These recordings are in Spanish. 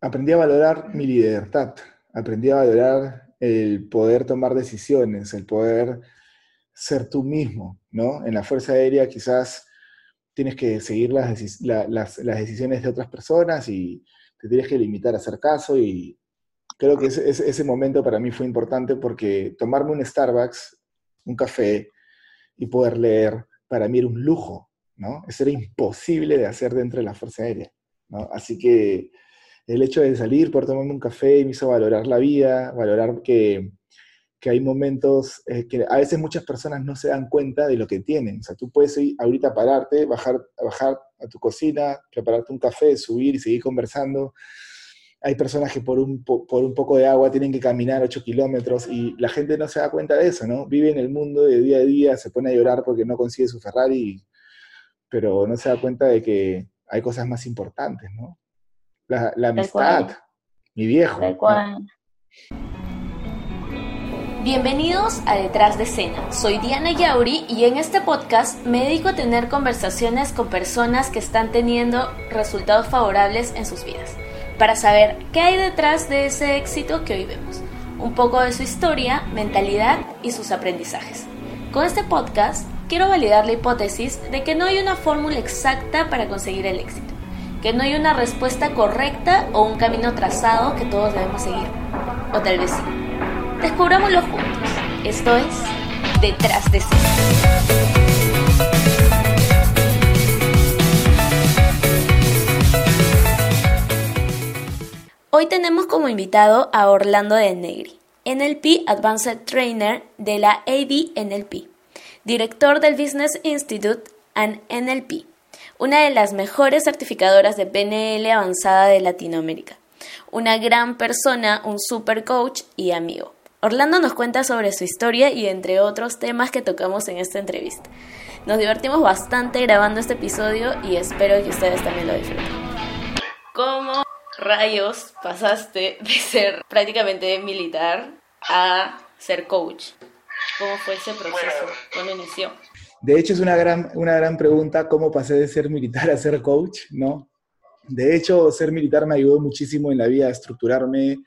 aprendí a valorar mi libertad, aprendí a valorar el poder tomar decisiones, el poder ser tú mismo, ¿no? En la Fuerza Aérea quizás tienes que seguir las, decisiones de otras personas y te tienes que limitar a hacer caso y creo que ese, ese momento para mí fue importante porque tomarme un Starbucks, un café y poder leer, para mí era un lujo, ¿no? Eso era imposible de hacer dentro de la Fuerza Aérea, ¿no? Así que el hecho de salir, por tomarme un café, me hizo valorar la vida, valorar que, que hay momentos eh, que a veces muchas personas no se dan cuenta de lo que tienen. O sea, tú puedes ir ahorita pararte, bajar, bajar a tu cocina, prepararte un café, subir y seguir conversando. Hay personas que por un, por un poco de agua tienen que caminar 8 kilómetros y la gente no se da cuenta de eso, ¿no? Vive en el mundo de día a día, se pone a llorar porque no consigue su Ferrari, pero no se da cuenta de que hay cosas más importantes, ¿no? La, amistad, mi viejo. Bienvenidos a Detrás de Escena. Soy Diana Yauri y en este podcast me dedico a tener conversaciones con personas que están teniendo resultados favorables en sus vidas, para saber qué hay detrás de ese éxito que hoy vemos, un poco de su historia, mentalidad y sus aprendizajes. Con este podcast quiero validar la hipótesis de que no hay una fórmula exacta para conseguir el éxito que no hay una respuesta correcta o un camino trazado que todos debemos seguir. O tal vez sí. Descubrámoslo juntos. Esto es Detrás de sí. Hoy tenemos como invitado a Orlando de Negri, NLP Advanced Trainer de la AD NLP, director del Business Institute and NLP, una de las mejores certificadoras de PNL avanzada de Latinoamérica. Una gran persona, un super coach y amigo. Orlando nos cuenta sobre su historia y entre otros temas que tocamos en esta entrevista. Nos divertimos bastante grabando este episodio y espero que ustedes también lo disfruten. ¿Cómo rayos pasaste de ser prácticamente militar a ser coach? ¿Cómo fue ese proceso? ¿Cuándo inició? De hecho, es una gran, una gran pregunta cómo pasé de ser militar a ser coach, ¿no? De hecho, ser militar me ayudó muchísimo en la vida a estructurarme,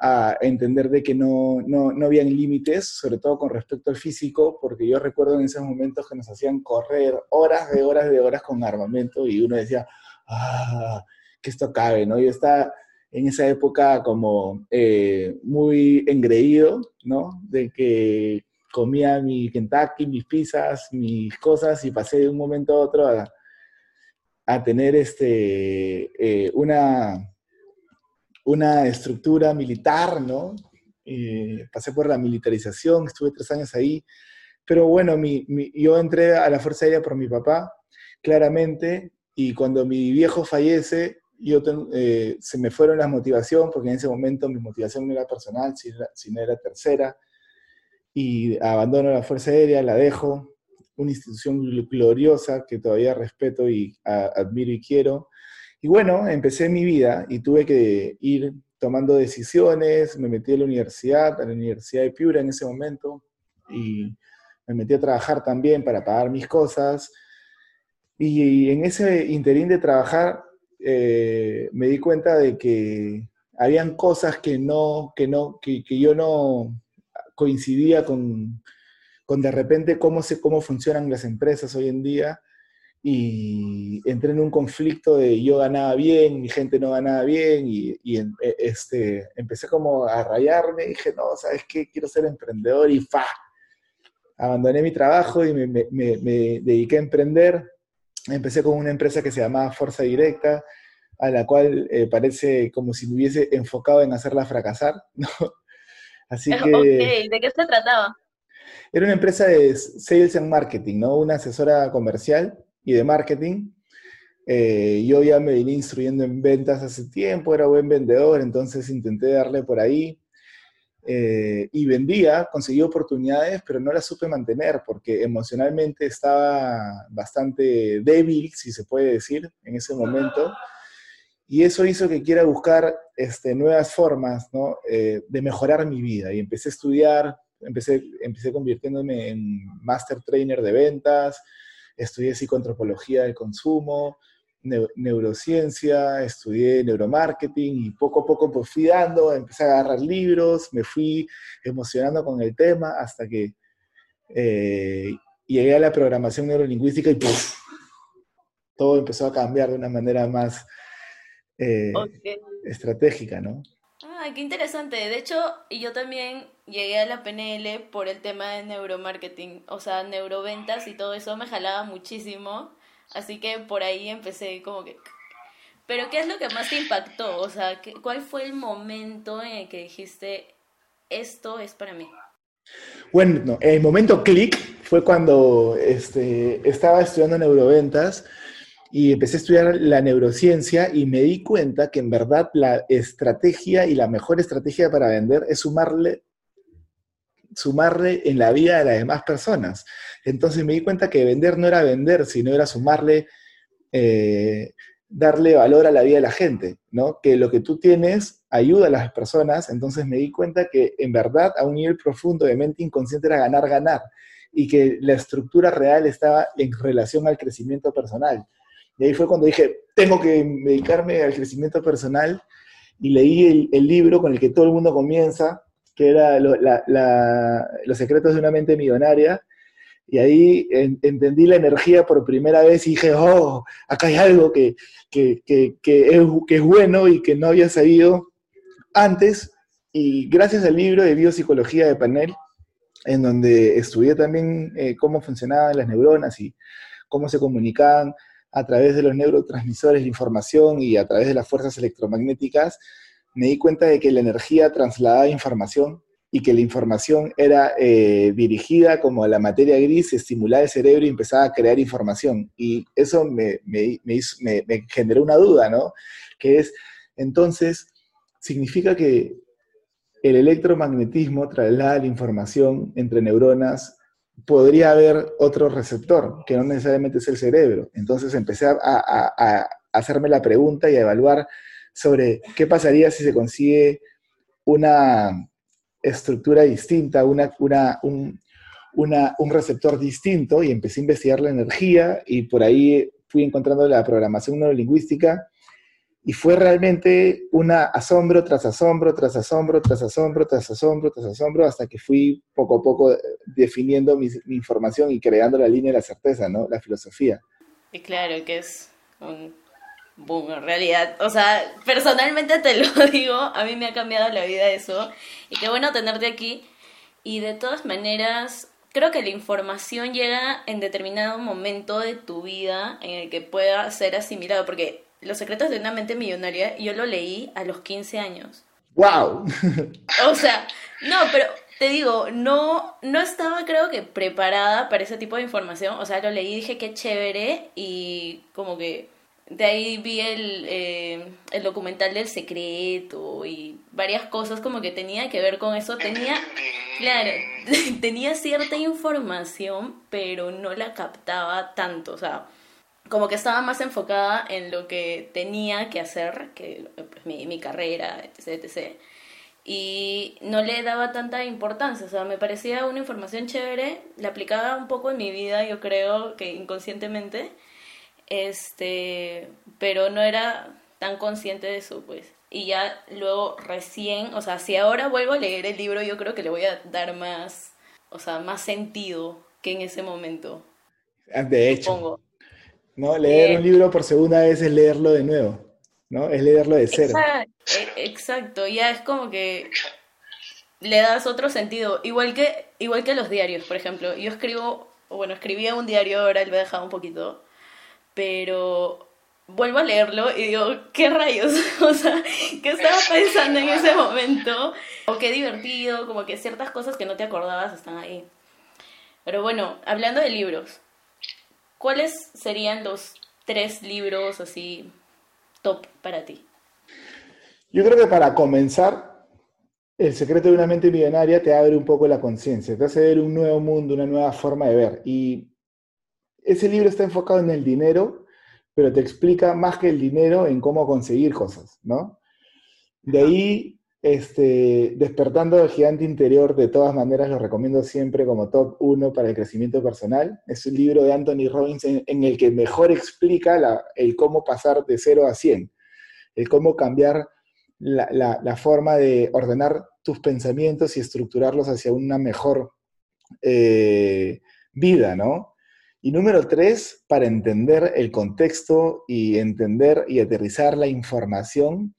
a entender de que no, no, no habían límites, sobre todo con respecto al físico, porque yo recuerdo en esos momentos que nos hacían correr horas de horas de horas con armamento y uno decía, ah, que esto cabe, ¿no? Yo estaba en esa época como eh, muy engreído, ¿no? De que comía mi Kentucky, mis pizzas, mis cosas y pasé de un momento a otro a, tener este, eh, una, una estructura militar, ¿no? pasé por la militarización, estuve tres años ahí, pero bueno, mi, yo entré a la Fuerza Aérea por mi papá, claramente, y cuando mi viejo fallece, yo eh, se me fueron las motivaciones, porque en ese momento mi motivación no era personal, sino era tercera, y abandono la Fuerza Aérea, la dejo, una institución gloriosa que todavía respeto y admiro y quiero. Y bueno, empecé mi vida y tuve que ir tomando decisiones, me metí a la universidad, a la Universidad de Piura en ese momento, y me metí a trabajar también para pagar mis cosas. Y en ese interín de trabajar, eh, me di cuenta de que habían cosas que, no, que, no, que, que yo no, coincidía con, con de repente cómo, se, cómo funcionan las empresas hoy en día y entré en un conflicto de yo ganaba bien, mi gente no ganaba bien y, y e, este, empecé como a rayarme dije, no, ¿sabes qué? Quiero ser emprendedor y ¡fa! Abandoné mi trabajo y me dediqué a emprender. Empecé con una empresa que se llamaba Fuerza Directa, a la cual eh, parece como si me hubiese enfocado en hacerla fracasar, ¿no? Así que... ¿de qué se trataba? Era una empresa de sales and marketing, ¿no? Una asesora comercial y de marketing. Eh, yo ya me vine instruyendo en ventas hace tiempo, era buen vendedor, entonces intenté darle por ahí. Eh, y vendía, conseguí oportunidades, pero no las supe mantener porque emocionalmente estaba bastante débil, si se puede decir, en ese momento. Y eso hizo que quiera buscar este, nuevas formas. Eh, de mejorar mi vida. Y empecé a estudiar, empecé, empecé convirtiéndome en master trainer de ventas, estudié psicoantropología del consumo, neurociencia, estudié neuromarketing y poco a poco pues fui dando, empecé a agarrar libros, me fui emocionando con el tema hasta que eh, llegué a la programación neurolingüística y todo empezó a cambiar de una manera más eh, estratégica, ¿no? Ah, qué interesante. De hecho, yo también llegué a la PNL por el tema de neuromarketing, o sea, neuroventas y todo eso me jalaba muchísimo, así que por ahí empecé como que... Pero ¿qué es lo que más te impactó? O sea, ¿cuál fue el momento en el que dijiste, esto es para mí? Bueno, el momento clic fue cuando este, estaba estudiando neuroventas y empecé a estudiar la neurociencia y me di cuenta que en verdad la estrategia y la mejor estrategia para vender es sumarle sumarle en la vida de las demás personas. Entonces me di cuenta que vender no era vender, sino era sumarle, eh, darle valor a la vida de la gente, ¿no? Que lo que tú tienes ayuda a las personas, entonces me di cuenta que en verdad a un nivel profundo de mente inconsciente era ganar, ganar, y que la estructura real estaba en relación al crecimiento personal. Y ahí fue cuando dije, tengo que dedicarme al crecimiento personal y leí el, libro con el que todo el mundo comienza, que era Los secretos de una mente millonaria. Y ahí entendí la energía por primera vez y dije, oh, acá hay algo que, que, que, que, es, que es bueno y que no había sabido antes. Y gracias al libro de biopsicología de Panel, en donde estudié también eh, cómo funcionaban las neuronas y cómo se comunicaban a través de los neurotransmisores de información y a través de las fuerzas electromagnéticas, me di cuenta de que la energía trasladaba información y que la información era eh, dirigida como a la materia gris, estimulaba el cerebro y empezaba a crear información. Y eso me, me, me generó una duda, ¿no? Que es, entonces, significa que el electromagnetismo traslada la información entre neuronas podría haber otro receptor, que no necesariamente es el cerebro. Entonces empecé a, hacerme la pregunta y a evaluar sobre qué pasaría si se consigue una estructura distinta, una, un, un receptor distinto, y empecé a investigar la energía y por ahí fui encontrando la programación neurolingüística y fue realmente un asombro tras asombro, tras asombro, tras asombro, tras asombro, tras asombro, hasta que fui poco a poco eh, definiendo mi, información y creando la línea de la certeza, ¿no? La filosofía. Y claro que es un boom en realidad. O sea, personalmente te lo digo, a mí me ha cambiado la vida eso. Y qué bueno tenerte aquí. Y de todas maneras, creo que la información llega en determinado momento de tu vida en el que pueda ser asimilado, porque los secretos de una mente millonaria, yo lo leí a los 15 años. ¡Wow! o sea, no, pero te digo, no, no estaba creo que preparada para ese tipo de información. O sea, lo leí y dije qué chévere y como que de ahí vi el, eh, el documental del secreto y varias cosas como que tenía que ver con eso. Tenía, claro, tenía cierta información, pero no la captaba tanto. O sea, como que estaba más enfocada en lo que tenía que hacer, que pues, mi, mi carrera, etc, etc. Y no le daba tanta importancia, o sea, me parecía una información chévere, la aplicaba un poco en mi vida, yo creo que inconscientemente, este, pero no era tan consciente de eso, pues. Y ya luego recién, o sea, si ahora vuelvo a leer el libro, yo creo que le voy a dar más, o sea, más sentido que en ese momento. De hecho. ¿No? Leer un libro por segunda vez es leerlo de nuevo, ¿no? Es leerlo de cero. E, exacto, ya es como que le das otro sentido, igual que, igual que los diarios, por ejemplo. Yo escribo, bueno, escribía un diario, ahora lo he dejado un poquito, pero vuelvo a leerlo y digo, ¿qué rayos? o sea, ¿qué estaba pensando en ese momento? O qué divertido, como que ciertas cosas que no te acordabas están ahí. Pero bueno, hablando de libros, ¿cuáles serían los tres libros así top para ti? Yo creo que para comenzar, El secreto de una mente millonaria te abre un poco la conciencia, te hace ver un nuevo mundo, una nueva forma de ver. Y ese libro está enfocado en el dinero, pero te explica más que el dinero en cómo conseguir cosas, ¿no? De ahí Este, Despertando el gigante interior, de todas maneras, lo recomiendo siempre como top uno para el crecimiento personal. Es un libro de Anthony Robbins en, el que mejor explica el cómo pasar de 0 a 100, el cómo cambiar la, forma de ordenar tus pensamientos y estructurarlos hacia una mejor eh, vida, ¿no? Y número tres, para entender el contexto y entender y aterrizar la información,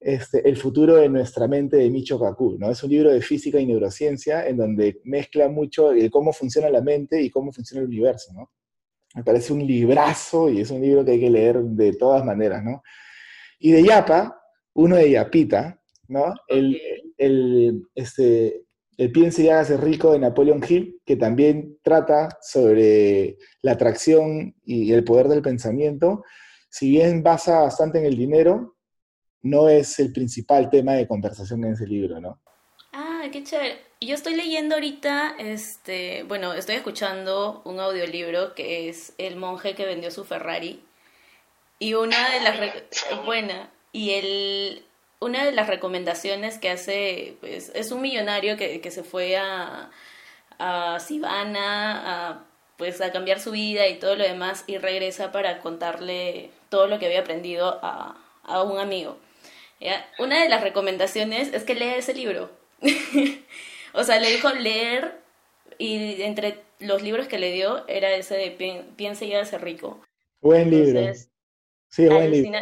este, El futuro de nuestra mente de Micho Kaku, ¿no? Es un libro de física y neurociencia en donde mezcla mucho cómo funciona la mente y cómo funciona el universo, ¿no? Me parece un librazo y es un libro que hay que leer de todas maneras, ¿no? Y de Yapa, uno de Yapita, ¿no? El, el, este, el Piense y hágase rico de Napoleon Hill, que también trata sobre la atracción y el poder del pensamiento. Si bien basa bastante en el dinero, no es el principal tema de conversación en ese libro, ¿no? Ah, qué chévere. Yo estoy leyendo ahorita, este, bueno, estoy escuchando un audiolibro que es El monje que vendió su Ferrari. Y una de las... Buena. Y el, una de las recomendaciones que hace, pues, es un millonario que, que se fue a, a Sivana a, pues, a cambiar su vida y todo lo demás y regresa para contarle todo lo que había aprendido a, a un amigo. Una de las recomendaciones es que lea ese libro. o sea, le dijo leer y entre los libros que le dio era ese de Piense y hágase rico. Buen libro. Sí, buen libro.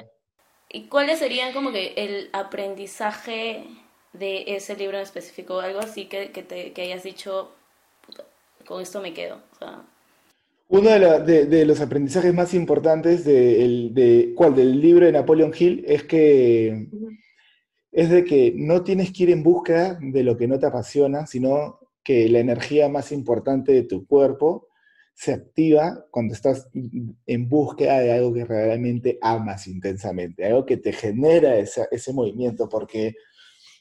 ¿Y cuáles serían como que el aprendizaje de ese libro en específico? Algo así que, que, te, que hayas dicho, con esto me quedo. Uno de, los aprendizajes más importantes de, de, ¿cuál? del libro de Napoleon Hill es que es de que no tienes que ir en busca de lo que no te apasiona, sino que la energía más importante de tu cuerpo se activa cuando estás en búsqueda de algo que realmente amas intensamente, algo que te genera ese movimiento, porque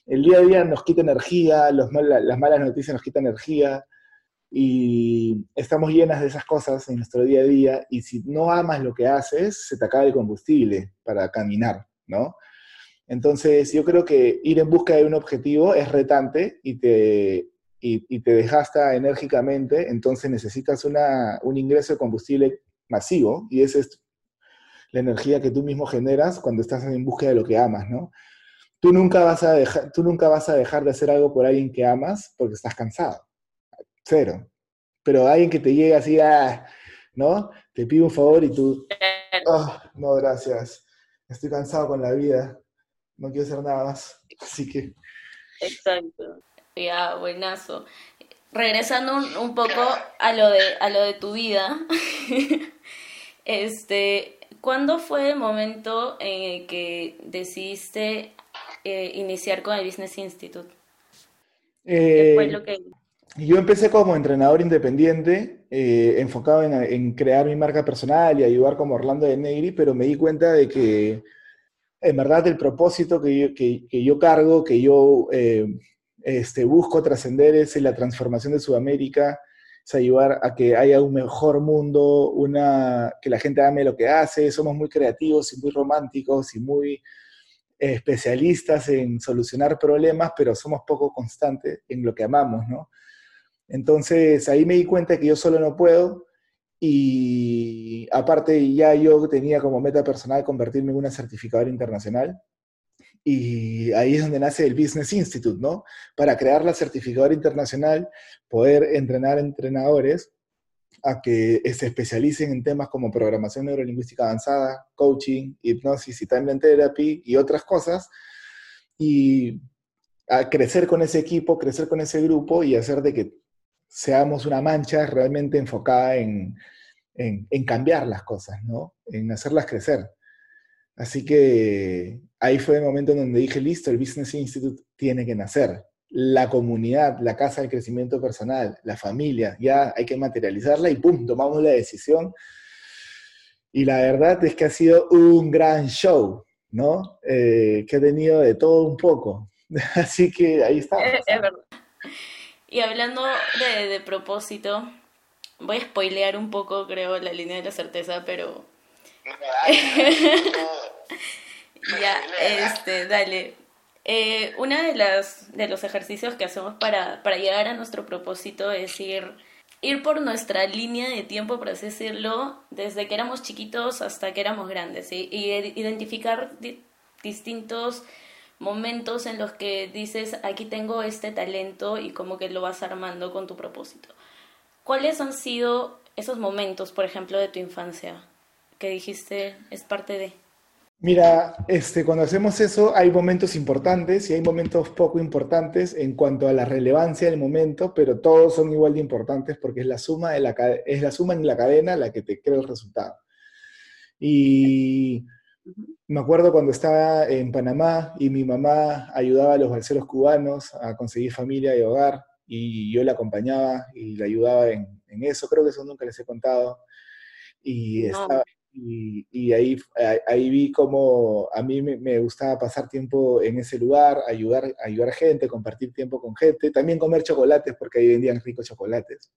el día a día nos quita energía, los las malas noticias nos quitan energía, y estamos llenas de esas cosas en nuestro día a día y si no amas lo que haces, se te acaba el combustible para caminar, ¿no? Entonces yo creo que ir en busca de un objetivo es retante y te, y, te desgasta enérgicamente, entonces necesitas una, un ingreso de combustible masivo y esa es la energía que tú mismo generas cuando estás en busca de lo que amas, ¿no? Tú nunca, vas a dejar, tú nunca vas a dejar de hacer algo por alguien que amas porque estás cansado cero. Pero alguien que te llegue así, ah, ¿no? Te pide un favor y tú, oh, no, gracias, estoy cansado con la vida, no quiero hacer nada más. Así que... Exacto. Ya, buenazo. Regresando un, poco a lo de, a lo de tu vida, este, ¿cuándo fue el momento en el que decidiste eh, iniciar con el Business Institute? ¿Qué fue eh, lo que yo empecé como entrenador independiente, eh, enfocado en, crear mi marca personal y ayudar como Orlando de Negri, pero me di cuenta de que en verdad el propósito que yo, que, yo cargo, que yo eh, este, busco trascender es la transformación de Sudamérica, es ayudar a que haya un mejor mundo, una, que la gente ame lo que hace, somos muy creativos y muy románticos y muy especialistas en solucionar problemas, pero somos poco constantes en lo que amamos, ¿no? Entonces ahí me di cuenta que yo solo no puedo y aparte ya yo tenía como meta personal convertirme en una certificadora internacional y ahí es donde nace el Business Institute, ¿no? Para crear la certificadora internacional, poder entrenar entrenadores a que se especialicen en temas como programación neurolingüística avanzada, coaching, hipnosis y timeline therapy y otras cosas, y a crecer con ese equipo, crecer con ese grupo y hacer de que seamos una mancha realmente enfocada en, cambiar las cosas, ¿no? En hacerlas crecer. Así que ahí fue el momento en donde dije, listo, el Business Institute tiene que nacer. La comunidad, la casa del crecimiento personal, la familia, ya hay que materializarla y ¡pum! Tomamos la decisión. Y la verdad es que ha sido un gran show, ¿no? Eh, que ha tenido de todo un poco. Así que ahí está. Es, verdad. Y hablando de, propósito, voy a spoilear un poco, creo, la línea de la certeza, pero... ya, este, dale. Eh, uno de, las, de los ejercicios que hacemos para, para llegar a nuestro propósito es ir, ir por nuestra línea de tiempo, por así decirlo, desde que éramos chiquitos hasta que éramos grandes, y identificar distintos momentos en los que dices, aquí tengo este talento y como que lo vas armando con tu propósito. ¿Cuáles han sido esos momentos, por ejemplo, de tu infancia que dijiste es parte de? Mira, este, cuando hacemos eso hay momentos importantes y hay momentos poco importantes en cuanto a la relevancia del momento, pero todos son igual de importantes porque es la suma, de la, es la suma en la cadena la que te crea el resultado. Y me acuerdo cuando estaba en Panamá y mi mamá ayudaba a los balseros cubanos a conseguir familia y hogar y yo la acompañaba y la ayudaba en, eso, creo que eso nunca les he contado. Y, y, ahí, ahí vi como a mí me, gustaba pasar tiempo en ese lugar, ayudar, ayudar gente, compartir tiempo con gente, también comer chocolates porque ahí vendían ricos chocolates.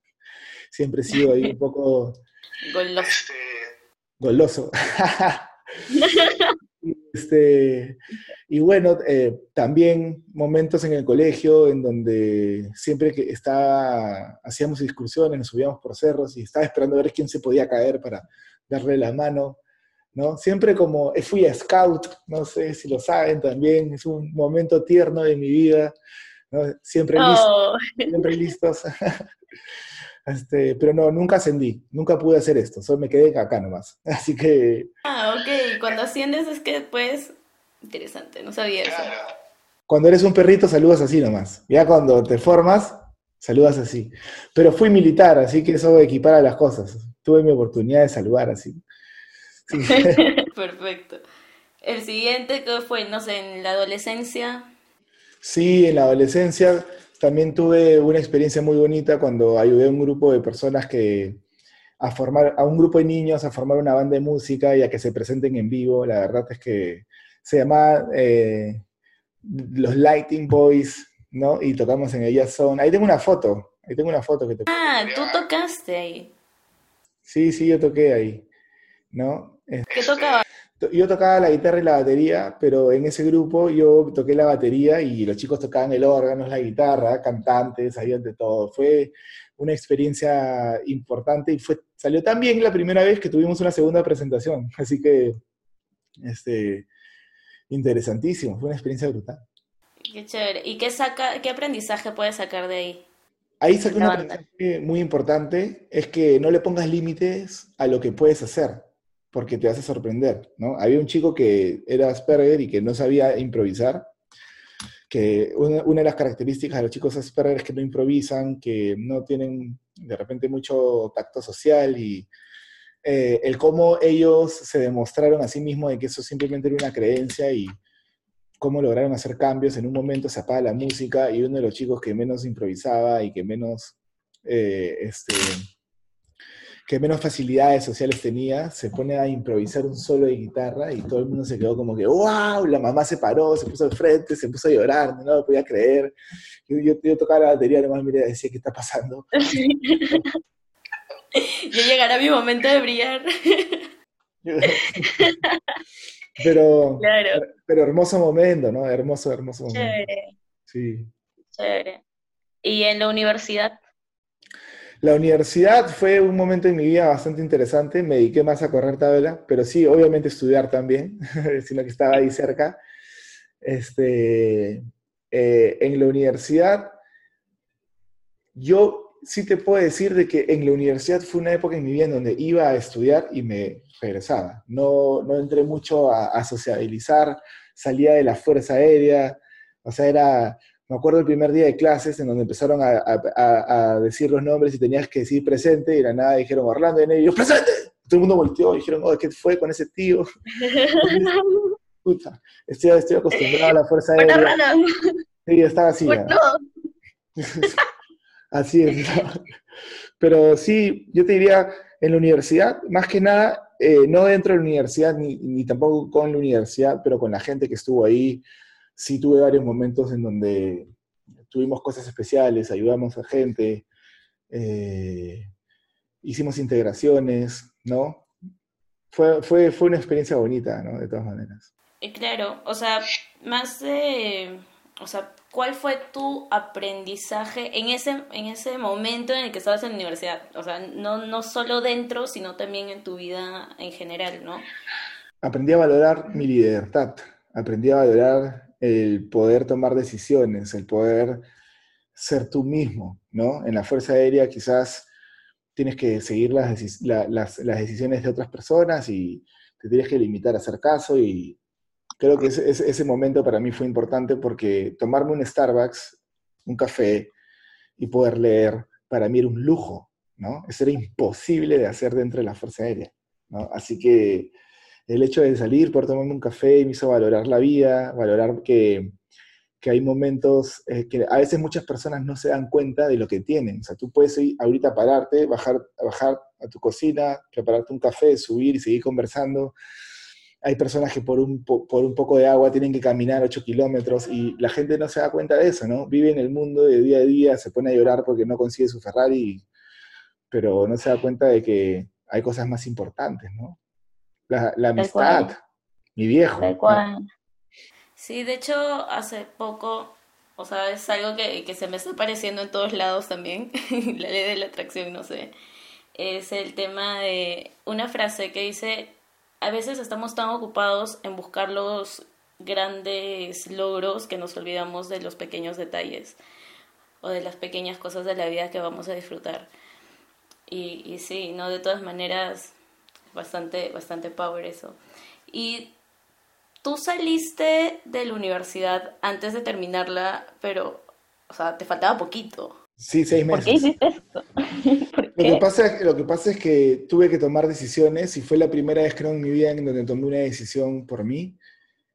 Siempre he sido ahí un poco... Goloso. Este, goloso. Este, y bueno, eh, también momentos en el colegio en donde siempre que estaba, hacíamos excursiones, nos subíamos por cerros y estaba esperando a ver quién se podía caer para darle la mano, ¿no? Siempre como eh, fui a scout, no sé si lo saben también, es un momento tierno de mi vida, Siempre listos, oh. siempre listos. Este, pero no, nunca ascendí, nunca pude hacer esto, solo me quedé acá nomás. Así que... Ah, ok, cuando asciendes es que después... Interesante, no sabía eso. Cuando eres un perrito saludas así nomás. Ya cuando te formas, saludas así. Pero fui militar, así que eso equipara las cosas. Tuve mi oportunidad de saludar así. Perfecto. El siguiente, ¿qué fue? No sé, en la adolescencia. Sí, en la adolescencia también tuve una experiencia muy bonita cuando ayudé a un grupo de personas que a formar, a un grupo de niños a formar una banda de música y a que se presenten en vivo. La verdad es que se llama eh, los Lighting Boys, ¿no? Y tocamos en ella son. Ahí tengo una foto, ahí tengo una foto que te Ah, tú tocaste ahí. Sí, sí, yo toqué ahí, ¿no? ¿Qué tocaba? Yo tocaba la guitarra y la batería, pero en ese grupo yo toqué la batería y los chicos tocaban el órgano, la guitarra, cantantes, sabían de todo. Fue una experiencia importante y fue, salió tan bien la primera vez que tuvimos una segunda presentación. Así que, este, interesantísimo, fue una experiencia brutal. Qué chévere. ¿Y qué, saca, qué aprendizaje puedes sacar de ahí? Ahí saqué un aprendizaje muy importante, es que no le pongas límites a lo que puedes hacer porque te hace sorprender, ¿no? Había un chico que era Asperger y que no sabía improvisar, que una, de las características de los chicos Asperger es que no improvisan, que no tienen de repente mucho tacto social y eh, el cómo ellos se demostraron a sí mismos de que eso simplemente era una creencia y cómo lograron hacer cambios. En un momento se apaga la música y uno de los chicos que menos improvisaba y que menos eh, este, que menos facilidades sociales tenía, se pone a improvisar un solo de guitarra y todo el mundo se quedó como que, wow, la mamá se paró, se puso al frente, se puso a llorar, no lo podía creer. Yo, yo, tocaba la batería, nomás miré y decía, ¿qué está pasando? ya llegará mi momento de brillar. pero, pero hermoso momento, ¿no? Hermoso, hermoso momento. Chévere. Sí. Chévere. ¿Y en la universidad? La universidad fue un momento en mi vida bastante interesante, me dediqué más a correr tabla, pero sí, obviamente estudiar también, sino que estaba ahí cerca. Este, eh, en la universidad, yo sí te puedo decir de que en la universidad fue una época en mi vida en donde iba a estudiar y me regresaba. No, no entré mucho a, a sociabilizar, salía de la Fuerza Aérea, o sea, era me acuerdo el primer día de clases en donde empezaron a, decir los nombres y tenías que decir presente y de la nada dijeron Orlando y yo, presente. Todo el mundo volteó y dijeron, oh, ¿qué fue con ese tío? Puta, estoy, acostumbrado a la fuerza aérea. Sí, estaba así. así es. Pero sí, yo te diría, en la universidad, más que nada, eh, no dentro de la universidad, ni, ni tampoco con la universidad, pero con la gente que estuvo ahí, sí tuve varios momentos en donde tuvimos cosas especiales, ayudamos a gente, eh, hicimos integraciones, ¿no? Fue, fue, fue una experiencia bonita, ¿no? De todas maneras. Claro, o sea, más de, o sea, ¿cuál fue tu aprendizaje en ese, en ese momento en el que estabas en la universidad? O sea, no, no solo dentro, sino también en tu vida en general, ¿no? Aprendí a valorar mi libertad, aprendí a valorar el poder tomar decisiones, el poder ser tú mismo, ¿no? En la Fuerza Aérea quizás tienes que seguir las, decisiones de otras personas y te tienes que limitar a hacer caso y creo que ese, momento para mí fue importante porque tomarme un Starbucks, un café y poder leer, para mí era un lujo, ¿no? Eso era imposible de hacer dentro de la Fuerza Aérea. Así que el hecho de salir, poder tomarme un café me hizo valorar la vida, valorar que que hay momentos eh, que a veces muchas personas no se dan cuenta de lo que tienen. O sea, tú puedes ir ahorita pararte, bajar, bajar a tu cocina, prepararte un café, subir y seguir conversando. Hay personas que por un, por un poco de agua tienen que caminar 8 kilómetros y la gente no se da cuenta de eso, ¿no? Vive en el mundo de día a día, se pone a llorar porque no consigue su Ferrari, pero no se da cuenta de que hay cosas más importantes, ¿no? La, la amistad, mi viejo. Sí, de hecho, hace poco, o sea, es algo que, que se me está apareciendo en todos lados también, la ley de la atracción, no sé, es el tema de una frase que dice, a veces estamos tan ocupados en buscar los grandes logros que nos olvidamos de los pequeños detalles o de las pequeñas cosas de la vida que vamos a disfrutar. Y, y sí, no, de todas maneras, bastante, bastante power eso. Y tú saliste de la universidad antes de terminarla, pero, o sea, te faltaba poquito. Sí, seis meses. ¿Por qué hiciste esto? Lo, que pasa, lo que pasa es que tuve que tomar decisiones y fue la primera vez, creo, en mi vida en donde tomé una decisión por mí,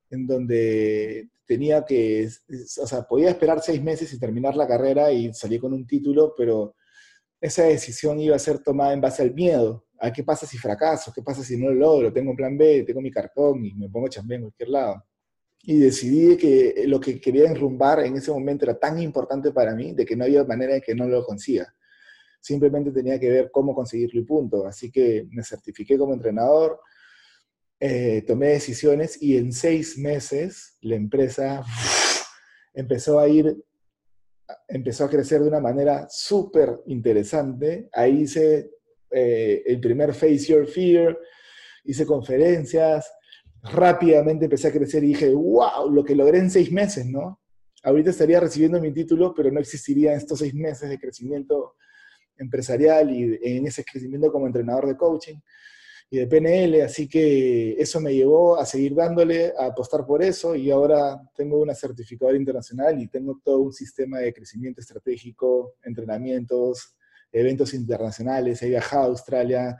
en donde tenía que, o sea, podía esperar seis meses y terminar la carrera y salir con un título, pero esa decisión iba a ser tomada en base al miedo, a qué pasa si fracaso, qué pasa si no lo logro, tengo un plan B, tengo mi cartón y me pongo chambear en cualquier lado. Y decidí que lo que quería enrumbar en ese momento era tan importante para mí de que no había manera de que no lo consiga. Simplemente tenía que ver cómo conseguirlo y punto. Así que me certifiqué como entrenador, eh, tomé decisiones y en seis meses la empresa empezó a ir empezó a crecer de una manera súper interesante. Ahí hice eh, el primer Face Your Fear, hice conferencias, rápidamente empecé a crecer y dije, wow, lo que logré en seis meses, ¿no? Ahorita estaría recibiendo mi título, pero no existiría estos seis meses de crecimiento empresarial y en ese crecimiento como entrenador de coaching y de PNL, así que eso me llevó a seguir dándole, a apostar por eso y ahora tengo una certificadora internacional y tengo todo un sistema de crecimiento estratégico, entrenamientos, eventos internacionales, he viajado a Australia,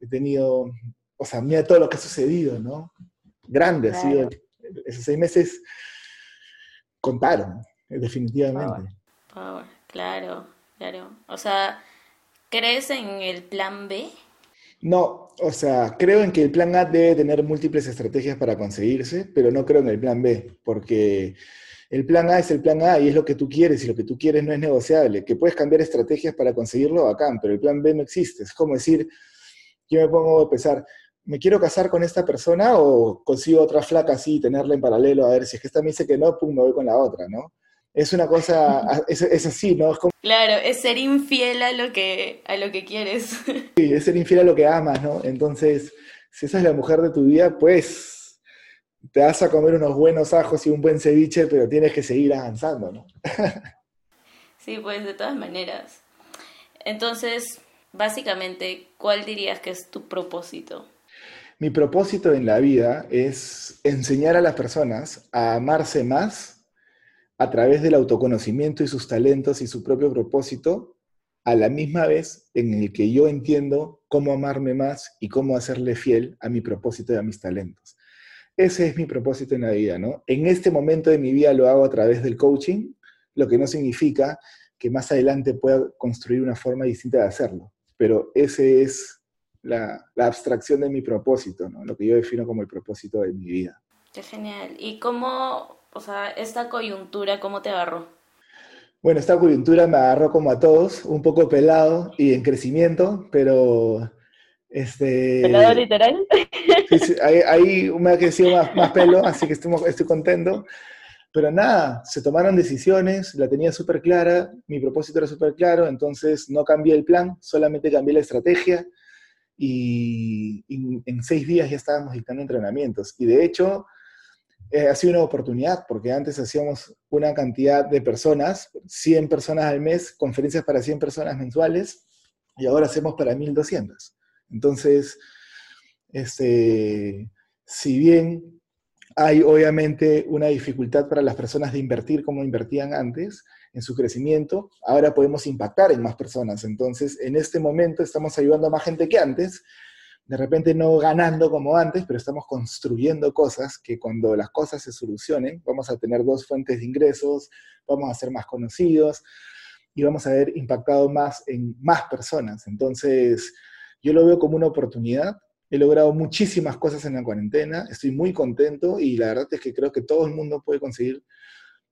he tenido, o sea, mira todo lo que ha sucedido, ¿no? Grande ha sido, esos seis meses contaron, definitivamente. claro, claro. O sea, ¿crees en el plan B? No, o sea, creo en que el plan A debe tener múltiples estrategias para conseguirse, pero no creo en el plan B, porque el plan A es el plan A y es lo que tú quieres y lo que tú quieres no es negociable. Que puedes cambiar estrategias para conseguirlo, bacán, pero el plan B no existe. Es como decir, yo me pongo a pensar, ¿me quiero casar con esta persona o consigo otra flaca así y tenerla en paralelo? A ver, si es que esta me dice que no, pum, me voy con la otra, ¿no? Es una cosa, es, así, ¿no? Es como... Claro, es ser infiel a lo, que, a lo que quieres. Sí, es ser infiel a lo que amas, ¿no? Entonces, si esa es la mujer de tu vida, pues te vas a comer unos buenos ajos y un buen ceviche, pero tienes que seguir avanzando, ¿no? sí, pues de todas maneras. Entonces, básicamente, ¿cuál dirías que es tu propósito? Mi propósito en la vida es enseñar a las personas a amarse más a través del autoconocimiento y sus talentos y su propio propósito, a la misma vez en el que yo entiendo cómo amarme más y cómo hacerle fiel a mi propósito y a mis talentos. Ese es mi propósito en la vida, ¿no? En este momento de mi vida lo hago a través del coaching, lo que no significa que más adelante pueda construir una forma distinta de hacerlo. Pero ese es la, abstracción de mi propósito, ¿no? Lo que yo defino como el propósito de mi vida. Qué genial. ¿Y cómo, o sea, esta coyuntura, cómo te agarró? Bueno, esta coyuntura me agarró como a todos, un poco pelado y en crecimiento, pero este... ¿Pelado literal? ahí, me ha crecido más, más pelo, así que estoy, estoy contento. Pero nada, se tomaron decisiones, la tenía súper clara, mi propósito era súper claro, entonces no cambié el plan, solamente cambié la estrategia y, en seis días ya estábamos dictando entrenamientos. Y de hecho, eh, ha sido una oportunidad, porque antes hacíamos una cantidad de personas, 100 personas al mes, conferencias para 100 personas mensuales, y ahora hacemos para 1200. Entonces, este, si bien hay obviamente una dificultad para las personas de invertir como invertían antes en su crecimiento. Ahora podemos impactar en más personas. Entonces, en este momento estamos ayudando a más gente que antes. De repente no ganando como antes, pero estamos construyendo cosas que cuando las cosas se solucionen, vamos a tener dos fuentes de ingresos, vamos a ser más conocidos y vamos a haber impactado más en más personas. Entonces, yo lo veo como una oportunidad He logrado muchísimas cosas en la cuarentena, estoy muy contento y la verdad es que creo que todo el mundo puede conseguir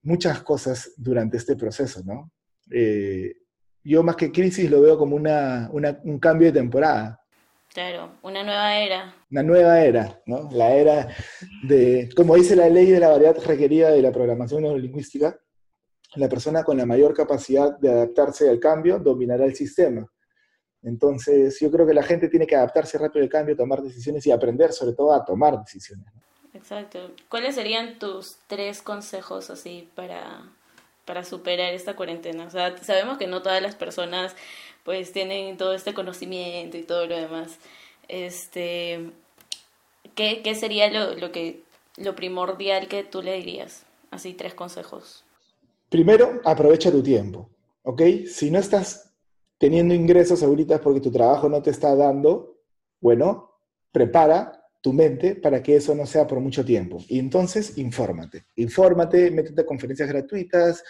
muchas cosas durante este proceso, ¿no? Eh, yo más que crisis lo veo como una, un cambio de temporada. Claro, una nueva era. Una nueva era, ¿no? La era de, como dice la ley de la variedad requerida de la programación neurolingüística, la persona con la mayor capacidad de adaptarse al cambio dominará el sistema. Entonces, yo creo que la gente tiene que adaptarse rápido al cambio, tomar decisiones y aprender sobre todo a tomar decisiones. Exacto. ¿Cuáles serían tus tres consejos así para, para superar esta cuarentena? O sea, sabemos que no todas las personas pues tienen todo este conocimiento y todo lo demás. Este, ¿qué, qué sería lo, lo, que, lo primordial que tú le dirías? Así, tres consejos. Primero, aprovecha tu tiempo, ¿ok? Si no estás teniendo ingresos ahorita porque tu trabajo no te está dando, bueno, prepara tu mente para que eso no sea por mucho tiempo. Y entonces, infórmate. Infórmate, métete a conferencias gratuitas,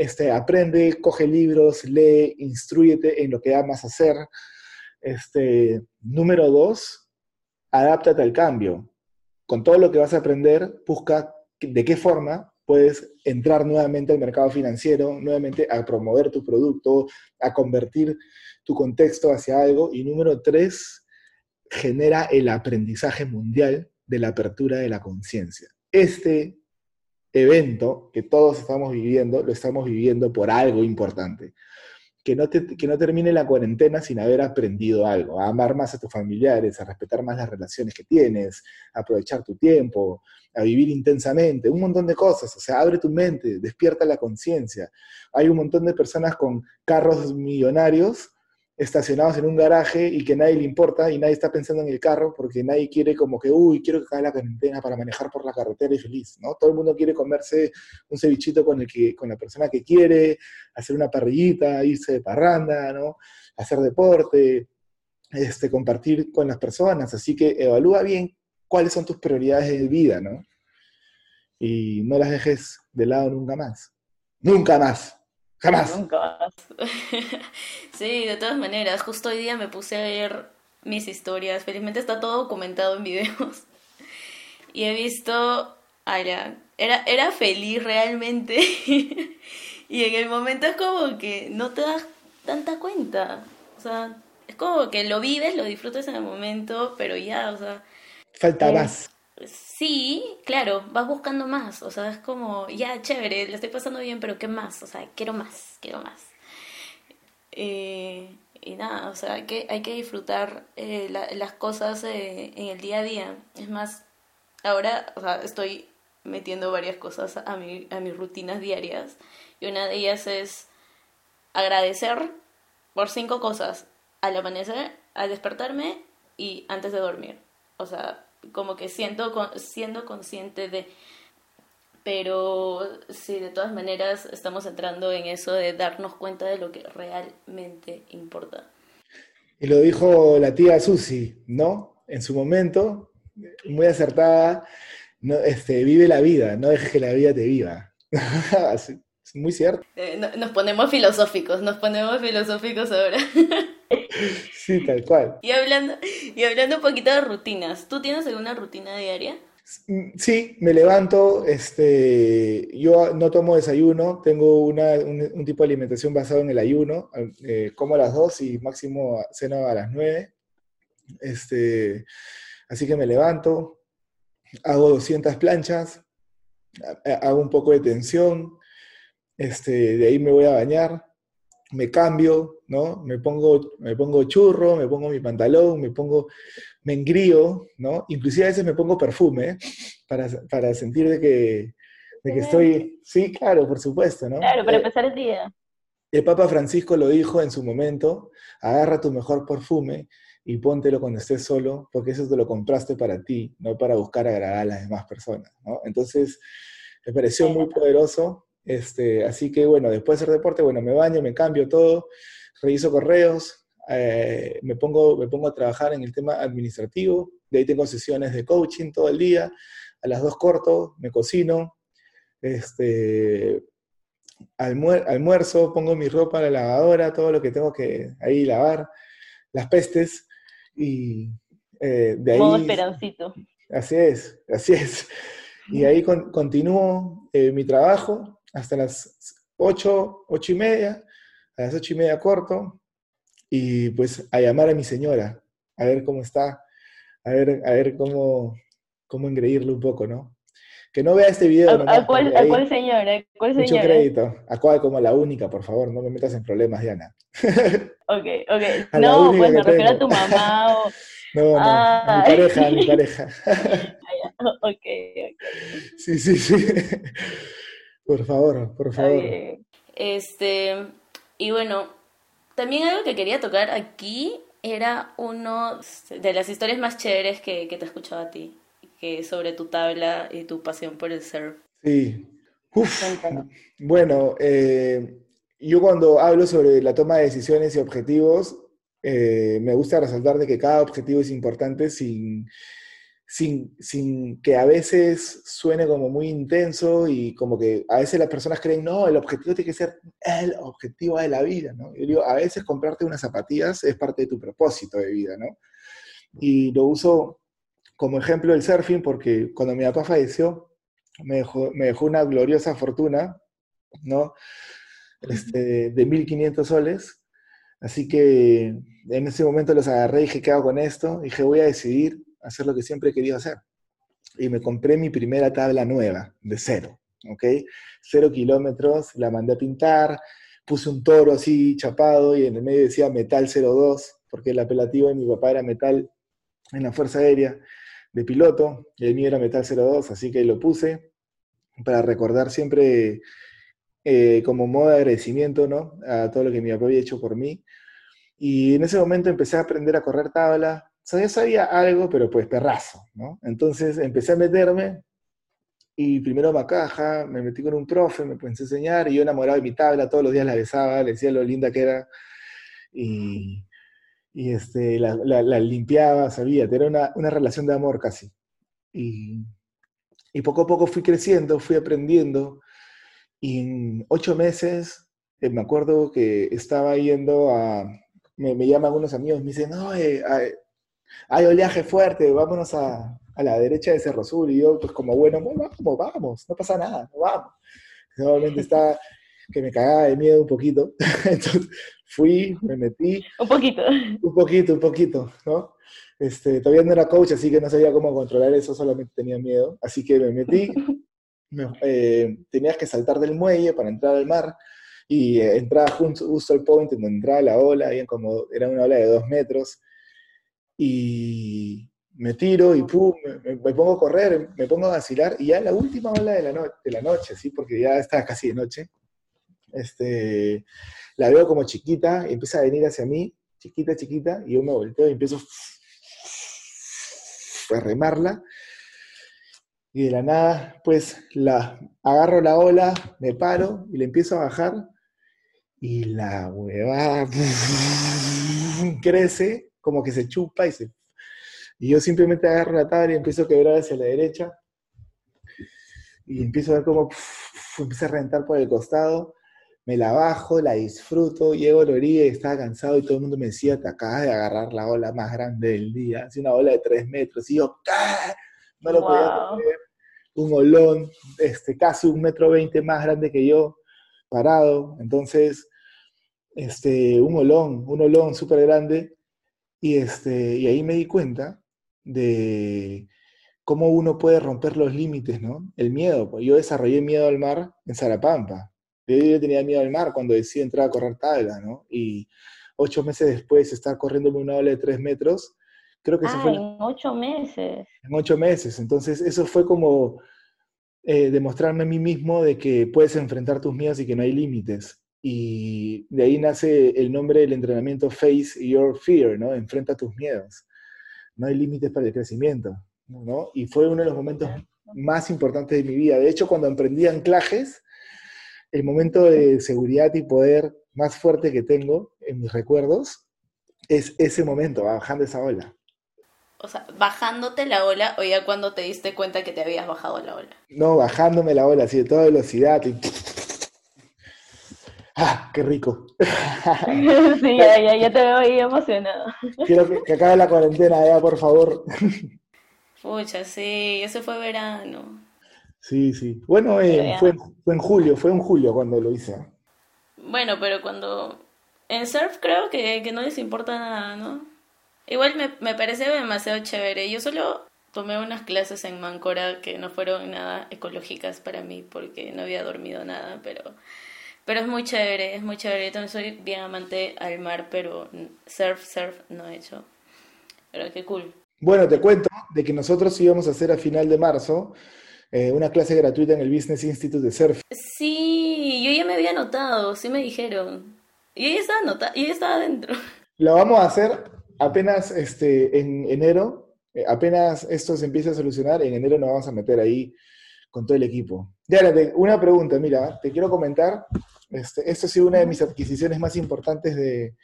este, aprende, coge libros, lee, instruyete en lo que amas hacer. Este, número dos, adáptate al cambio. Con todo lo que vas a aprender, busca de qué forma puedes entrar nuevamente al mercado financiero, nuevamente a promover tu producto, a convertir tu contexto hacia algo. Y número tres, genera el aprendizaje mundial de la apertura de la conciencia. Este evento que todos estamos viviendo, lo estamos viviendo por algo importante que no, que no termine la cuarentena sin haber aprendido algo, a amar más a tus familiares, a respetar más las relaciones que tienes, a aprovechar tu tiempo, a vivir intensamente, un montón de cosas, o sea, abre tu mente, despierta la conciencia. Hay un montón de personas con carros millonarios estacionados en un garaje y que nadie le importa y nadie está pensando en el carro porque nadie quiere como que, uy, quiero que caiga la cuarentena para manejar por la carretera y feliz, ¿no? Todo el mundo quiere comerse un cevichito con, el que, con la persona que quiere, hacer una parrillita, irse de parranda, ¿no? Hacer deporte, este, compartir con las personas. Así que evalúa bien cuáles son tus prioridades de vida, ¿no? Y no las dejes de lado nunca más. Nunca más. Jamás. Nunca más. sí, de todas maneras, justo hoy día me puse a ver mis historias. Felizmente está todo documentado en videos. Y he visto, era, era feliz realmente. y en el momento es como que no te das tanta cuenta. O sea, es como que lo vives, lo disfrutas en el momento, pero ya, o sea... Falta más. Sí, claro, vas buscando más, o sea, es como, ya, chévere, le estoy pasando bien, pero ¿qué más? O sea, quiero más, quiero más. Eh, y nada, o sea, hay que, hay que disfrutar eh, las cosas eh, en el día a día. Es más, ahora, o sea, estoy metiendo varias cosas a, mi, a mis rutinas diarias y una de ellas es agradecer por cinco cosas, al amanecer, al despertarme y antes de dormir. O sea, como que siento, siendo consciente de... Pero sí, de todas maneras estamos entrando en eso de darnos cuenta de lo que realmente importa. Y lo dijo la tía Susi, ¿no? En su momento, muy acertada, no, este, vive la vida, no dejes que la vida te viva. es muy cierto. Eh, nos ponemos filosóficos, nos ponemos filosóficos ahora. Sí, tal cual. Y hablando, y hablando un poquito de rutinas, ¿tú tienes alguna rutina diaria? Mm, sí, me levanto, este, yo no tomo desayuno, tengo una, un, tipo de alimentación basado en el ayuno, eh, como a las 2 y máximo ceno a las 9. Este, Así que me levanto, hago 200 planchas, hago un poco de tensión, este, de ahí me voy a bañar, me cambio, ¿no? Me pongo, me pongo churro, me pongo mi pantalón, me pongo, me engrío, ¿no? Inclusive a veces me pongo perfume para, para sentir de que, de que estoy, sí, claro, por supuesto, ¿no? Claro, para Eh, empezar el día. el Papa Francisco lo dijo en su momento, agarra tu mejor perfume y póntelo cuando estés solo, porque eso te lo compraste para ti, no para buscar agradar a las demás personas, ¿no? Entonces, me pareció muy poderoso, este, así que bueno, después de hacer deporte, bueno, me baño, me cambio todo, reviso correos, eh, me, pongo, me pongo a trabajar en el tema administrativo, de ahí tengo sesiones de coaching todo el día, a las dos corto, me cocino, este, almuer- almuerzo, pongo mi ropa en la lavadora, todo lo que tengo que ahí lavar, las pestes, y eh, de Modo ahí... esperancito. Así es, así es. Y ahí con- continúo eh, mi trabajo hasta las 8, 8 y media, a las 8 y media corto, y pues a llamar a mi señora, a ver cómo está, a ver, a ver cómo, cómo engreírle un poco, ¿no? Que no vea este video. ¿A, nomás, a cuál, a cuál señora? ¿A cuál Mucho señora? crédito. A cuál como la única, por favor, no me metas en problemas, Diana. Ok, ok. A No, pues me refiero a tu mamá o... No, no, a mi pareja, a mi pareja. Ok, ok. Sí, sí, sí. Por favor, por favor. Este, y bueno, también algo que quería tocar aquí era uno de las historias más chéveres que, que te he escuchado a ti, que es sobre tu tabla y tu pasión por el surf. Sí. Uf. Bueno, eh, yo cuando hablo sobre la toma de decisiones y objetivos, eh, me gusta resaltar de que cada objetivo es importante sin, sin, sin que a veces suene como muy intenso y como que a veces las personas creen, no, el objetivo tiene que ser el objetivo de la vida, ¿no? Yo a veces comprarte unas zapatillas es parte de tu propósito de vida, ¿no? Y lo uso como ejemplo el surfing porque cuando mi papá falleció, me dejó, me dejó una gloriosa fortuna, ¿no? Este, de 1.500 soles. Así que en ese momento los agarré y dije, ¿qué hago con esto? dije, voy a decidir hacer lo que siempre he querido hacer. Y me compré mi primera tabla nueva, de cero, ¿ok? Cero kilómetros, la mandé a pintar, puse un toro así chapado y en el medio decía Metal 02, porque el apelativo de mi papá era Metal en la Fuerza Aérea de piloto, y el mío era Metal 02, así que lo puse para recordar siempre eh, como modo de agradecimiento, ¿no? A todo lo que mi papá había hecho por mí. Y en ese momento empecé a aprender a correr tabla. Sea, ya sabía algo, pero pues perrazo, ¿no? Entonces empecé a meterme y primero Macaja, me metí con un profe, me pensé a enseñar y yo enamorado de mi tabla, todos los días la besaba, le decía lo linda que era y, y este, la, la- la limpiaba, sabía, era una, una relación de amor casi. Y, y poco a poco fui creciendo, fui aprendiendo y en ocho meses eh, me acuerdo que estaba yendo a, me, me llaman unos amigos, me dicen, no, eh, hay, hay oleaje fuerte, vámonos a, a la derecha de Cerro Sur. Y yo, pues como bueno, "Bueno, vamos, vamos, no pasa nada, vamos. Normalmente estaba que me cagaba de miedo un poquito. Entonces fui, me metí, Un poquito. un poquito, un poquito, ¿no? Este, todavía no era coach, así que no sabía cómo controlar eso, solamente tenía miedo. Así que me metí, me- eh, tenías que saltar del muelle para entrar al mar y eh, entraba justo, justo al point donde entraba la ola, había como, era una ola de dos metros, y me tiro y pum, me, me pongo a correr, me pongo a vacilar, y ya la última ola de la, no- de la noche, ¿sí? porque ya estaba casi de noche, este, la veo como chiquita, y empieza a venir hacia mí, chiquita, chiquita, y yo me volteo y empiezo a remarla, y de la nada, pues, la, agarro la ola, me paro y le empiezo a bajar, y la huevada crece, como que se chupa y se... Y yo simplemente agarro la tabla y empiezo a quebrar hacia la derecha, y empiezo a ver cómo empieza a reventar por el costado, me la bajo, la disfruto, llego a la orilla y estaba cansado y todo el mundo me decía, te acabas de agarrar la ola más grande del día, así una ola de tres metros, y yo, ¿qué? No lo podía creer. Un olón, este, casi un metro veinte más grande que yo, parado, entonces, este, un olón, un olón súper grande, y, este, y ahí me di cuenta de cómo uno puede romper los límites, ¿no? El miedo. Pues yo desarrollé miedo al mar en Zarapampa. Yo tenía miedo al mar cuando decidí entrar a correr tabla, ¿no? Y ocho meses después estar corriendo una ola de tres metros, creo que eso Ah, fue en ocho meses. en ocho meses. Entonces, eso fue como eh, demostrarme a mí mismo de que puedes enfrentar tus miedos y que no hay límites. Y de ahí nace el nombre del entrenamiento Face Your Fear, ¿no? Enfrenta tus miedos. No hay límites para el crecimiento, ¿no? Y fue uno de los momentos más importantes de mi vida. De hecho, cuando emprendí anclajes, el momento de seguridad y poder más fuerte que tengo en mis recuerdos es ese momento, bajando esa ola. O sea, bajándote la ola o ya cuando te diste cuenta que te habías bajado la ola. No, bajándome la ola así de toda velocidad. y- ¡Ah, qué rico! Sí, ya, ya, ya te veo ahí emocionado. Quiero que, que acabe la cuarentena ya, por favor. Pucha, sí, ese fue verano. Sí, sí. Bueno, eh, fue, fue en julio, fue en julio cuando lo hice. Bueno, pero cuando... En surf creo que, que no les importa nada, ¿no? Igual me, me parece demasiado chévere. Yo solo tomé unas clases en Mancora que no fueron nada ecológicas para mí porque no había dormido nada, pero... Pero es muy chévere, es muy chévere. Yo también soy bien amante al mar, pero surf, surf no he hecho. Pero qué cool. Bueno, te cuento de que nosotros íbamos a hacer a final de marzo eh, una clase gratuita en el Business Institute de Surf. Sí, yo ya me había anotado, sí me dijeron. Yo ya estaba anotado, yo ya estaba adentro. Lo vamos a hacer apenas este, en enero, eh, apenas esto se empiece a solucionar, en enero nos vamos a meter ahí con todo el equipo. Diana, una pregunta, mira, te quiero comentar, este, esto ha sido una de mis adquisiciones más importantes de,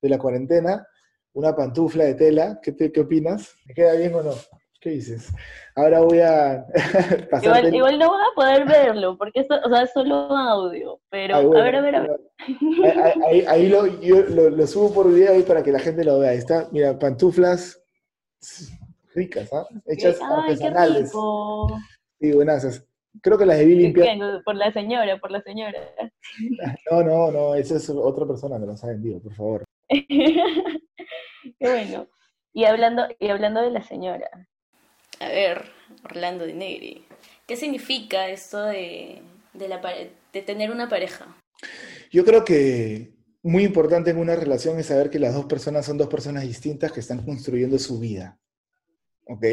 de la cuarentena, una pantufla de tela, ¿qué, te- qué opinas? ¿Me queda bien o no? ¿Qué dices? Ahora voy a pasarte... Igual, igual no vas a poder verlo, porque o sea, es solo audio. Pero, Ay, bueno, a ver, a ver, a ver. Ahí, ahí- ahí- ahí lo, yo lo, lo subo por video ahí para que la gente lo vea. Ahí está, mira, pantuflas ricas, ¿ah? Hechas Ay, qué artesanales. rico. Sí, buenas. Creo que las debí limpiar. Por la señora, por la señora. No, no, no, esa es otra persona que nos ha vendido, por favor. Qué bueno. Y hablando, y hablando de la señora, A ver, Orlando de Negri, ¿qué significa esto de, de, la, de tener una pareja? Yo creo que muy importante en una relación es saber que las dos personas son dos personas distintas que están construyendo su vida. ¿Ok?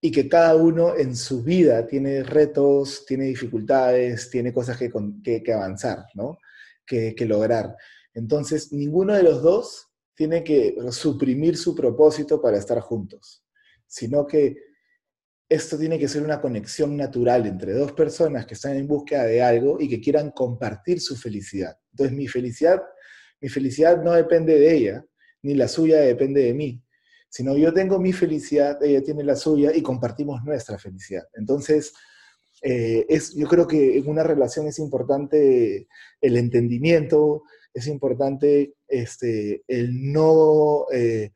Y que cada uno en su vida tiene retos, tiene dificultades, tiene cosas que, que- que avanzar, ¿no? Que, que lograr. Entonces, ninguno de los dos tiene que suprimir su propósito para estar juntos, sino que esto tiene que ser una conexión natural entre dos personas que están en búsqueda de algo y que quieran compartir su felicidad. Entonces, mi felicidad, mi felicidad no depende de ella, ni la suya depende de mí, sino yo tengo mi felicidad, ella tiene la suya y compartimos nuestra felicidad. Entonces, eh, es, yo creo que en una relación es importante el entendimiento, es importante este, el, no, eh,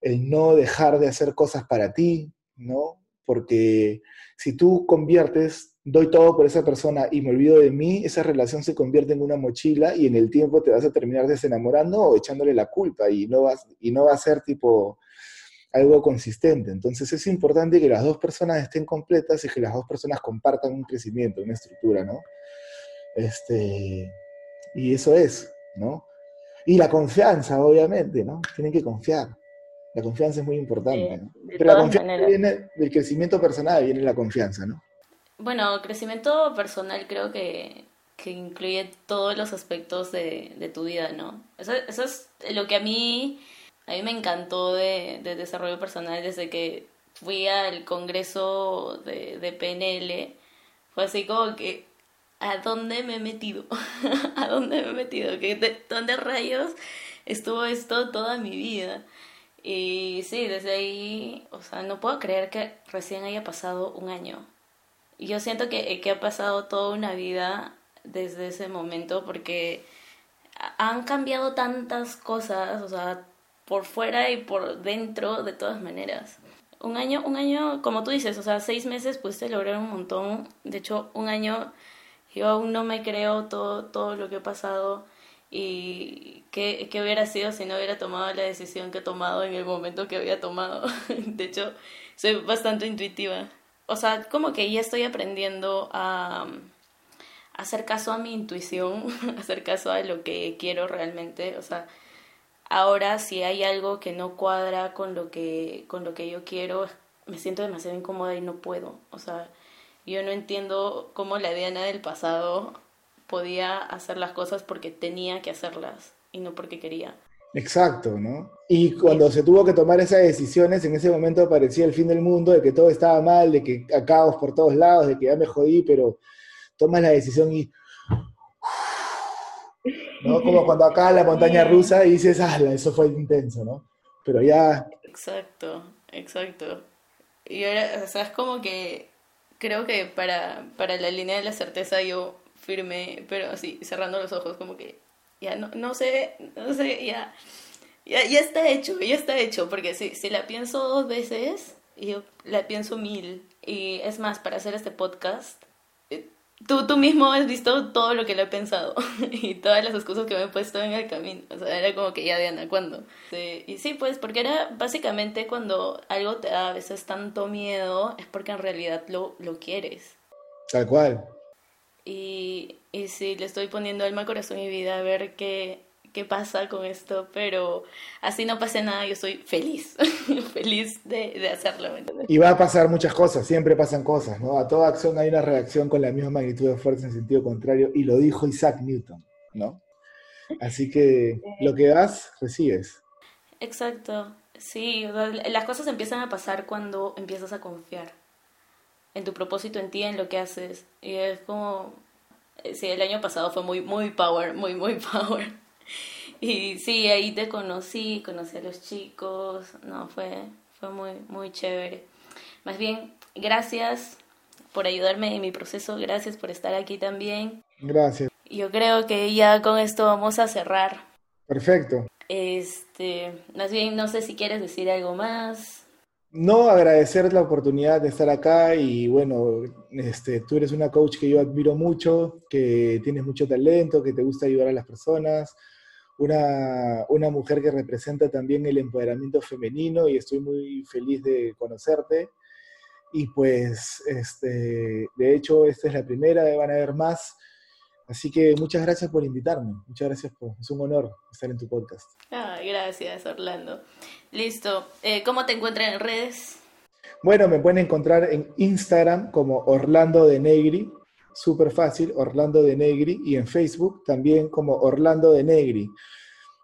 el no dejar de hacer cosas para ti, ¿no? Porque si tú conviertes, doy todo por esa persona y me olvido de mí, esa relación se convierte en una mochila y en el tiempo te vas a terminar desenamorando o echándole la culpa y no, vas, y no va a ser tipo algo consistente. Entonces es importante que las dos personas estén completas y que las dos personas compartan un crecimiento, una estructura, ¿no? Este, y eso es, ¿no? Y la confianza, obviamente, ¿no? Tienen que confiar. La confianza es muy importante, Sí, ¿no? Pero la confianza maneras. viene del crecimiento personal, viene la confianza, ¿no? Bueno, crecimiento personal creo que, que incluye todos los aspectos de, de tu vida, ¿no? Eso, eso es lo que a mí, a mí me encantó de, de desarrollo personal desde que fui al congreso de, de PNL. Fue así como que, ¿a dónde me he metido? ¿A dónde me he metido? ¿Qué, de, ¿Dónde rayos estuvo esto toda mi vida? Y sí, desde ahí, o sea, no puedo creer que recién haya pasado un año. Yo siento que, que ha pasado toda una vida desde ese momento porque ha- han cambiado tantas cosas, o sea, por fuera y por dentro de todas maneras. Un año, un año, como tú dices, o sea, seis meses pudiste lograr un montón. De hecho, un año yo aún no me creo todo, todo lo que ha pasado y qué, qué hubiera sido si no hubiera tomado la decisión que he tomado en el momento que había tomado. De hecho, soy bastante intuitiva. O sea, como que ya estoy aprendiendo a, hacer caso a mi intuición, hacer caso a lo que quiero realmente. O sea, ahora si hay algo que no cuadra con lo que, con lo que yo quiero, me siento demasiado incómoda y no puedo. O sea, yo no entiendo cómo la Diana del pasado podía hacer las cosas porque tenía que hacerlas y no porque quería. Exacto, ¿no? Y cuando se tuvo que tomar esas decisiones, en ese momento parecía el fin del mundo, de que todo estaba mal, de que caos por todos lados, de que ya me jodí, pero tomas la decisión y... ¿no? Como cuando acá en la montaña rusa y dices, ah, eso fue intenso, ¿no? Pero ya... Exacto, exacto. Y ahora, o sea, es como que creo que para, para la línea de la certeza yo firme, pero así, cerrando los ojos, como que ya no, no sé, no sé, ya, ya, ya está hecho, ya está hecho, porque si, si la pienso dos veces, yo la pienso mil. Y es más, para hacer este podcast, eh, tú, tú mismo has visto todo lo que le he pensado y todas las excusas que me he puesto en el camino. O sea, era como que ya, Diana, ¿cuándo? y sí, pues, porque era básicamente cuando algo te da a veces tanto miedo, es porque en realidad lo, lo quieres. Tal cual. Y, y sí, le estoy poniendo alma, corazón y vida a ver qué, qué pasa con esto, pero así no pase nada, yo estoy feliz, feliz de, de hacerlo. Y va a pasar muchas cosas, siempre pasan cosas, ¿no? A toda acción hay una reacción con la misma magnitud de fuerza en sentido contrario, y lo dijo Isaac Newton, ¿no? Así que lo que das, recibes. Exacto, sí, las cosas empiezan a pasar cuando empiezas a confiar en tu propósito, en ti, en lo que haces. Y es como, sí, el año pasado fue muy, muy power, muy, muy power. Y sí, ahí te conocí, conocí a los chicos, no, fue, fue muy, muy chévere. Más bien, gracias por ayudarme en mi proceso, gracias por estar aquí también. Gracias. Yo creo que ya con esto vamos a cerrar. Perfecto. Este, más bien, no sé si quieres decir algo más. No, agradecer la oportunidad de estar acá y bueno, este, tú eres una coach que yo admiro mucho, que tienes mucho talento, que te gusta ayudar a las personas, una, una mujer que representa también el empoderamiento femenino y estoy muy feliz de conocerte. Y pues, este, de hecho, esta es la primera, van a haber más. Así que muchas gracias por invitarme, muchas gracias por, es un honor estar en tu podcast. Ah, gracias Orlando. Listo, eh, ¿cómo te encuentran en redes? Bueno, me pueden encontrar en Instagram como Orlando de Negri, súper fácil, Orlando de Negri, y en Facebook también como Orlando de Negri.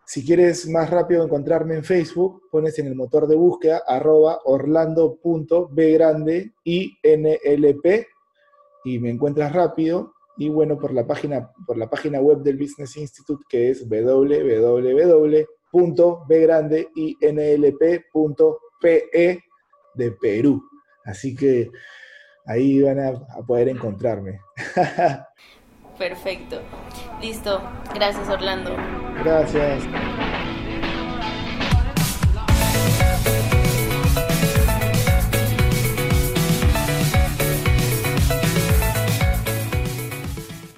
Si quieres más rápido encontrarme en Facebook, pones en el motor de búsqueda arroba orlando.bgrande y nlp y me encuentras rápido y bueno, por la página, por la página web del Business Institute que es www.bgrandeinlp.pe de Perú. Así que ahí van a, a poder encontrarme. Perfecto. Listo. Gracias, Orlando. Gracias.